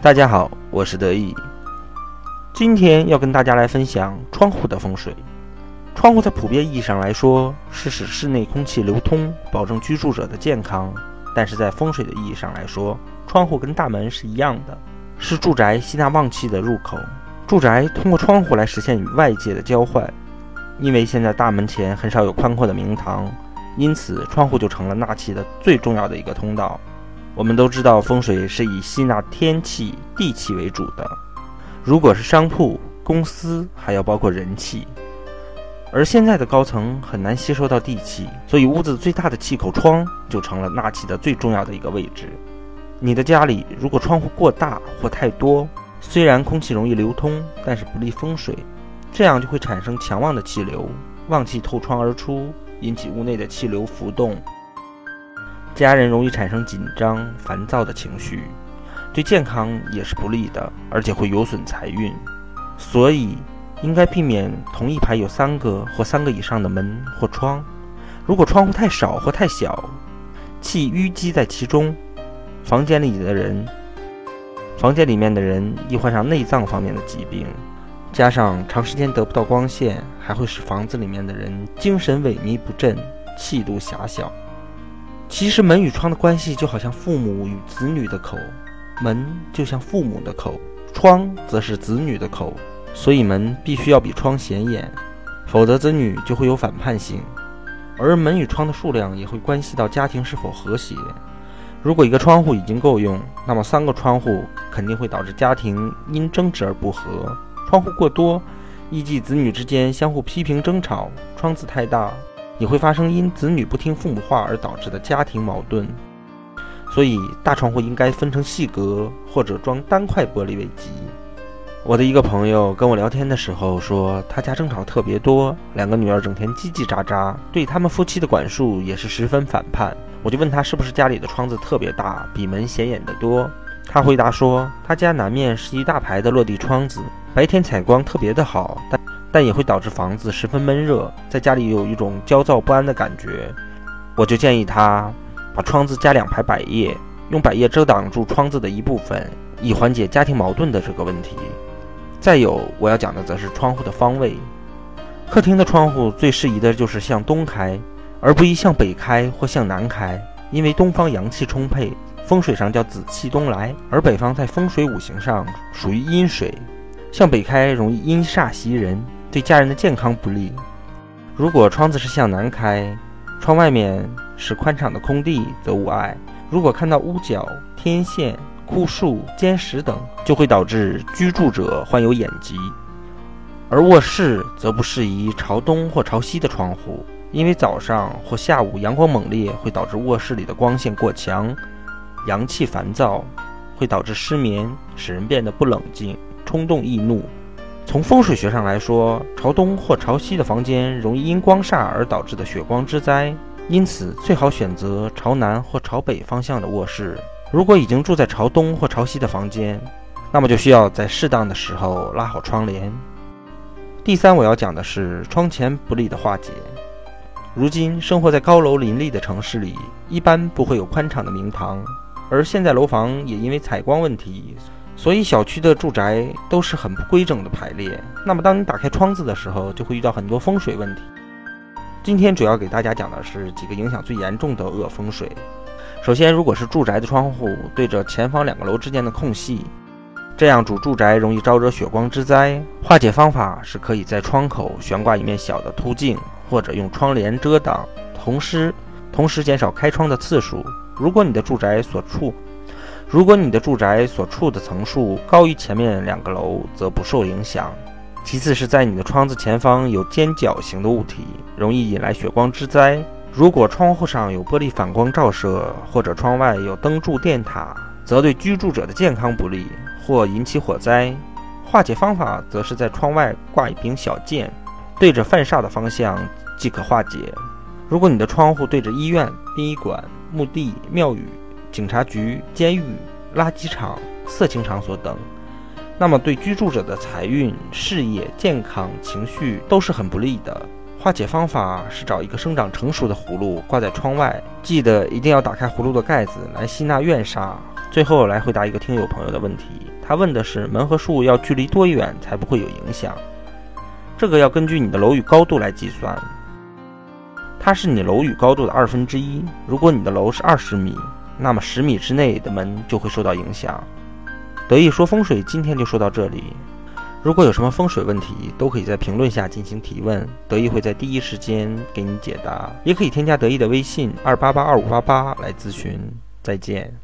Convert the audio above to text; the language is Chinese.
大家好，我是德意。今天要跟大家来分享窗户的风水。窗户在普遍意义上来说，是使室内空气流通，保证居住者的健康。但是在风水的意义上来说，窗户跟大门是一样的，是住宅吸纳旺气的入口。住宅通过窗户来实现与外界的交换。因为现在大门前很少有宽阔的明堂，因此窗户就成了纳气的最重要的一个通道。我们都知道，风水是以吸纳天气、地气为主的。如果是商铺、公司，还要包括人气。而现在的高层很难吸收到地气，所以屋子最大的气口窗就成了纳气的最重要的一个位置。你的家里如果窗户过大或太多，虽然空气容易流通，但是不利风水，这样就会产生强旺的气流，旺气透窗而出，引起屋内的气流浮动。家人容易产生紧张、烦躁的情绪，对健康也是不利的，而且会有损财运。所以，应该避免同一排有三个或三个以上的门或窗。如果窗户太少或太小，气淤积在其中，房间里的人，房间里面的人易患上内脏方面的疾病。加上长时间得不到光线，还会使房子里面的人精神萎靡不振，气度狭小。其实门与窗的关系就好像父母与子女的口，门就像父母的口，窗则是子女的口，所以门必须要比窗显眼，否则子女就会有反叛性。而门与窗的数量也会关系到家庭是否和谐。如果一个窗户已经够用，那么三个窗户肯定会导致家庭因争执而不和。窗户过多，依计子女之间相互批评争吵；窗子太大。也会发生因子女不听父母话而导致的家庭矛盾，所以大窗户应该分成细格或者装单块玻璃为吉。我的一个朋友跟我聊天的时候说，他家争吵特别多，两个女儿整天叽叽喳喳，对他们夫妻的管束也是十分反叛。我就问他是不是家里的窗子特别大，比门显眼得多？他回答说，他家南面是一大排的落地窗子，白天采光特别的好，但。但也会导致房子十分闷热，在家里有一种焦躁不安的感觉。我就建议他把窗子加两排百叶，用百叶遮挡住窗子的一部分，以缓解家庭矛盾的这个问题。再有，我要讲的则是窗户的方位。客厅的窗户最适宜的就是向东开，而不宜向北开或向南开，因为东方阳气充沛，风水上叫紫气东来，而北方在风水五行上属于阴水，向北开容易阴煞袭人。对家人的健康不利。如果窗子是向南开，窗外面是宽敞的空地，则无碍。如果看到屋角、天线、枯树、尖石等，就会导致居住者患有眼疾。而卧室则不适宜朝东或朝西的窗户，因为早上或下午阳光猛烈，会导致卧室里的光线过强，阳气烦躁，会导致失眠，使人变得不冷静、冲动易怒。从风水学上来说，朝东或朝西的房间容易因光煞而导致的血光之灾，因此最好选择朝南或朝北方向的卧室。如果已经住在朝东或朝西的房间，那么就需要在适当的时候拉好窗帘。第三，我要讲的是窗前不利的化解。如今生活在高楼林立的城市里，一般不会有宽敞的明堂，而现在楼房也因为采光问题。所以小区的住宅都是很不规整的排列。那么，当你打开窗子的时候，就会遇到很多风水问题。今天主要给大家讲的是几个影响最严重的恶风水。首先，如果是住宅的窗户对着前方两个楼之间的空隙，这样主住宅容易招惹血光之灾。化解方法是可以在窗口悬挂一面小的凸镜，或者用窗帘遮挡，同时同时减少开窗的次数。如果你的住宅所处如果你的住宅所处的层数高于前面两个楼，则不受影响。其次是在你的窗子前方有尖角形的物体，容易引来血光之灾。如果窗户上有玻璃反光照射，或者窗外有灯柱电塔，则对居住者的健康不利，或引起火灾。化解方法则是在窗外挂一柄小剑，对着犯煞的方向即可化解。如果你的窗户对着医院、殡仪馆、墓地、庙宇，警察局、监狱、垃圾场、色情场所等，那么对居住者的财运、事业、健康、情绪都是很不利的。化解方法是找一个生长成熟的葫芦挂在窗外，记得一定要打开葫芦的盖子来吸纳怨煞，最后来回答一个听友朋友的问题，他问的是门和树要距离多远才不会有影响？这个要根据你的楼宇高度来计算，它是你楼宇高度的二分之一。如果你的楼是二十米，那么十米之内的门就会受到影响。得意说风水，今天就说到这里。如果有什么风水问题，都可以在评论下进行提问，得意会在第一时间给你解答。也可以添加得意的微信二八八二五八八来咨询。再见。